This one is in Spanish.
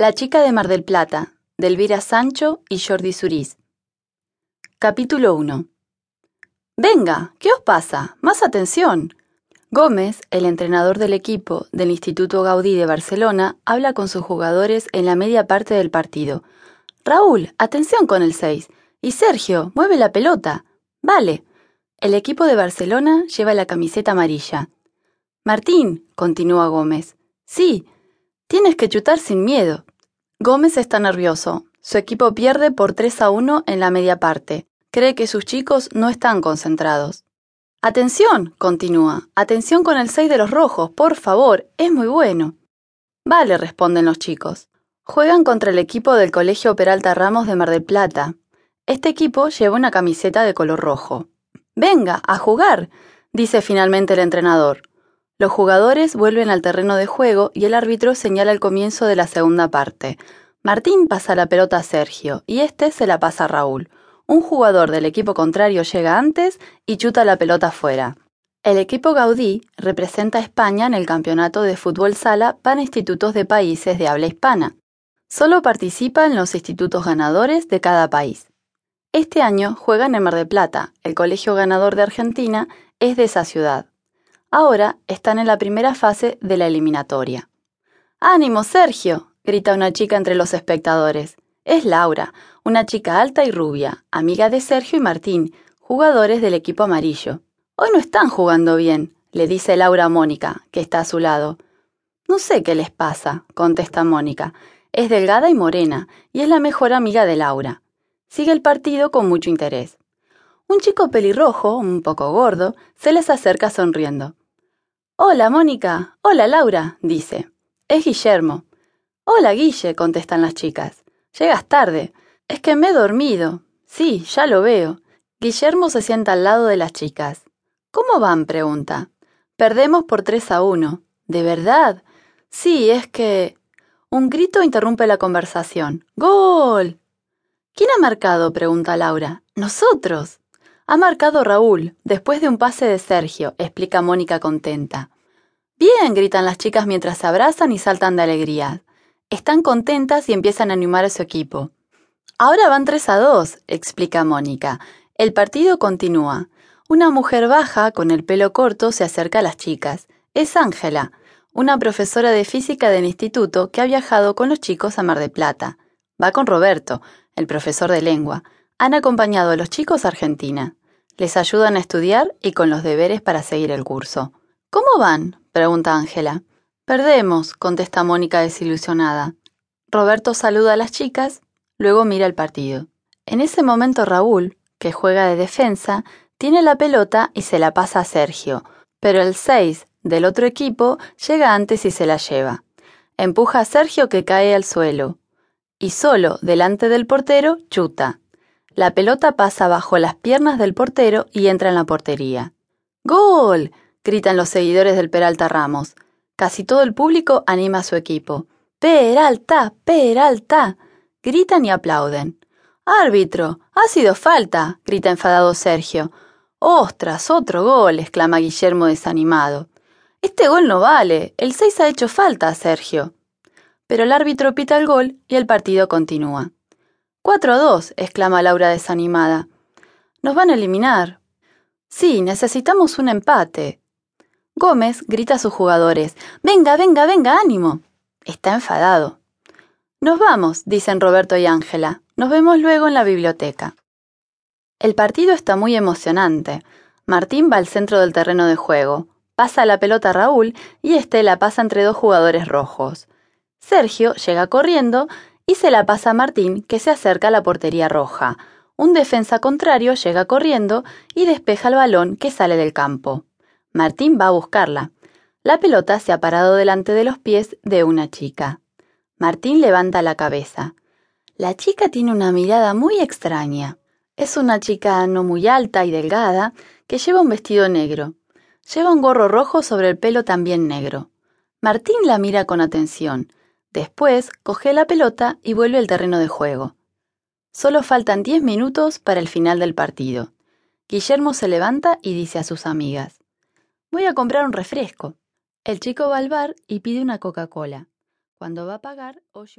La chica de Mar del Plata, de Elvira Sancho y Jordi Surís. Capítulo 1. Venga, ¿qué os pasa? Más atención. Gómez, el entrenador del equipo del Instituto Gaudí de Barcelona, habla con sus jugadores en la media parte del partido. Raúl, atención con el 6. Y Sergio, mueve la pelota. Vale. El equipo de Barcelona lleva la camiseta amarilla. Martín, continúa Gómez. Sí, tienes que chutar sin miedo. Gómez está nervioso. Su equipo pierde por 3 a 1 en la media parte. Cree que sus chicos no están concentrados. Atención, continúa. Atención con el 6 de los rojos, por favor, es muy bueno. Vale, responden los chicos. Juegan contra el equipo del Colegio Peralta Ramos de Mar del Plata. Este equipo lleva una camiseta de color rojo. Venga, a jugar, dice finalmente el entrenador. Los jugadores vuelven al terreno de juego y el árbitro señala el comienzo de la segunda parte. Martín pasa la pelota a Sergio y este se la pasa a Raúl. Un jugador del equipo contrario llega antes y chuta la pelota fuera. El equipo Gaudí representa a España en el campeonato de fútbol sala para institutos de países de habla hispana. Solo participan los institutos ganadores de cada país. Este año juegan en Mar del Plata. El colegio ganador de Argentina es de esa ciudad. Ahora están en la primera fase de la eliminatoria. ¡Ánimo, Sergio! grita una chica entre los espectadores. Es Laura, una chica alta y rubia, amiga de Sergio y Martín, jugadores del equipo amarillo. Hoy no están jugando bien, le dice Laura a Mónica, que está a su lado. No sé qué les pasa, contesta Mónica. Es delgada y morena, y es la mejor amiga de Laura. Sigue el partido con mucho interés. Un chico pelirrojo, un poco gordo, se les acerca sonriendo. Hola, Mónica. Hola, Laura, dice. Es Guillermo. Hola, Guille, contestan las chicas. Llegas tarde. Es que me he dormido. Sí, ya lo veo. Guillermo se sienta al lado de las chicas. ¿Cómo van? pregunta. Perdemos por tres a uno. ¿De verdad? Sí, es que. Un grito interrumpe la conversación. ¡Gol! ¿Quién ha marcado? pregunta Laura. Nosotros. Ha marcado Raúl, después de un pase de Sergio, explica Mónica contenta. Bien, gritan las chicas mientras se abrazan y saltan de alegría. Están contentas y empiezan a animar a su equipo. Ahora van 3 a 2, explica Mónica. El partido continúa. Una mujer baja, con el pelo corto, se acerca a las chicas. Es Ángela, una profesora de física del instituto que ha viajado con los chicos a Mar de Plata. Va con Roberto, el profesor de lengua. Han acompañado a los chicos a Argentina. Les ayudan a estudiar y con los deberes para seguir el curso. ¿Cómo van? pregunta Ángela. Perdemos, contesta Mónica desilusionada. Roberto saluda a las chicas, luego mira el partido. En ese momento Raúl, que juega de defensa, tiene la pelota y se la pasa a Sergio, pero el 6 del otro equipo llega antes y se la lleva. Empuja a Sergio que cae al suelo. Y solo, delante del portero, chuta. La pelota pasa bajo las piernas del portero y entra en la portería. ¡Gol! gritan los seguidores del Peralta Ramos. Casi todo el público anima a su equipo. Peralta, Peralta. gritan y aplauden. Árbitro, ha sido falta, grita enfadado Sergio. Ostras, otro gol, exclama Guillermo desanimado. Este gol no vale, el 6 ha hecho falta, Sergio. Pero el árbitro pita el gol y el partido continúa. Cuatro a dos, exclama Laura desanimada. Nos van a eliminar. Sí, necesitamos un empate. Gómez grita a sus jugadores. Venga, venga, venga, ánimo. Está enfadado. Nos vamos, dicen Roberto y Ángela. Nos vemos luego en la biblioteca. El partido está muy emocionante. Martín va al centro del terreno de juego. Pasa la pelota a Raúl y éste la pasa entre dos jugadores rojos. Sergio llega corriendo y se la pasa a Martín, que se acerca a la portería roja. Un defensa contrario llega corriendo y despeja el balón que sale del campo. Martín va a buscarla. La pelota se ha parado delante de los pies de una chica. Martín levanta la cabeza. La chica tiene una mirada muy extraña. Es una chica no muy alta y delgada que lleva un vestido negro. Lleva un gorro rojo sobre el pelo también negro. Martín la mira con atención. Después coge la pelota y vuelve al terreno de juego. Solo faltan diez minutos para el final del partido. Guillermo se levanta y dice a sus amigas, Voy a comprar un refresco. El chico va al bar y pide una Coca-Cola. Cuando va a pagar, oye un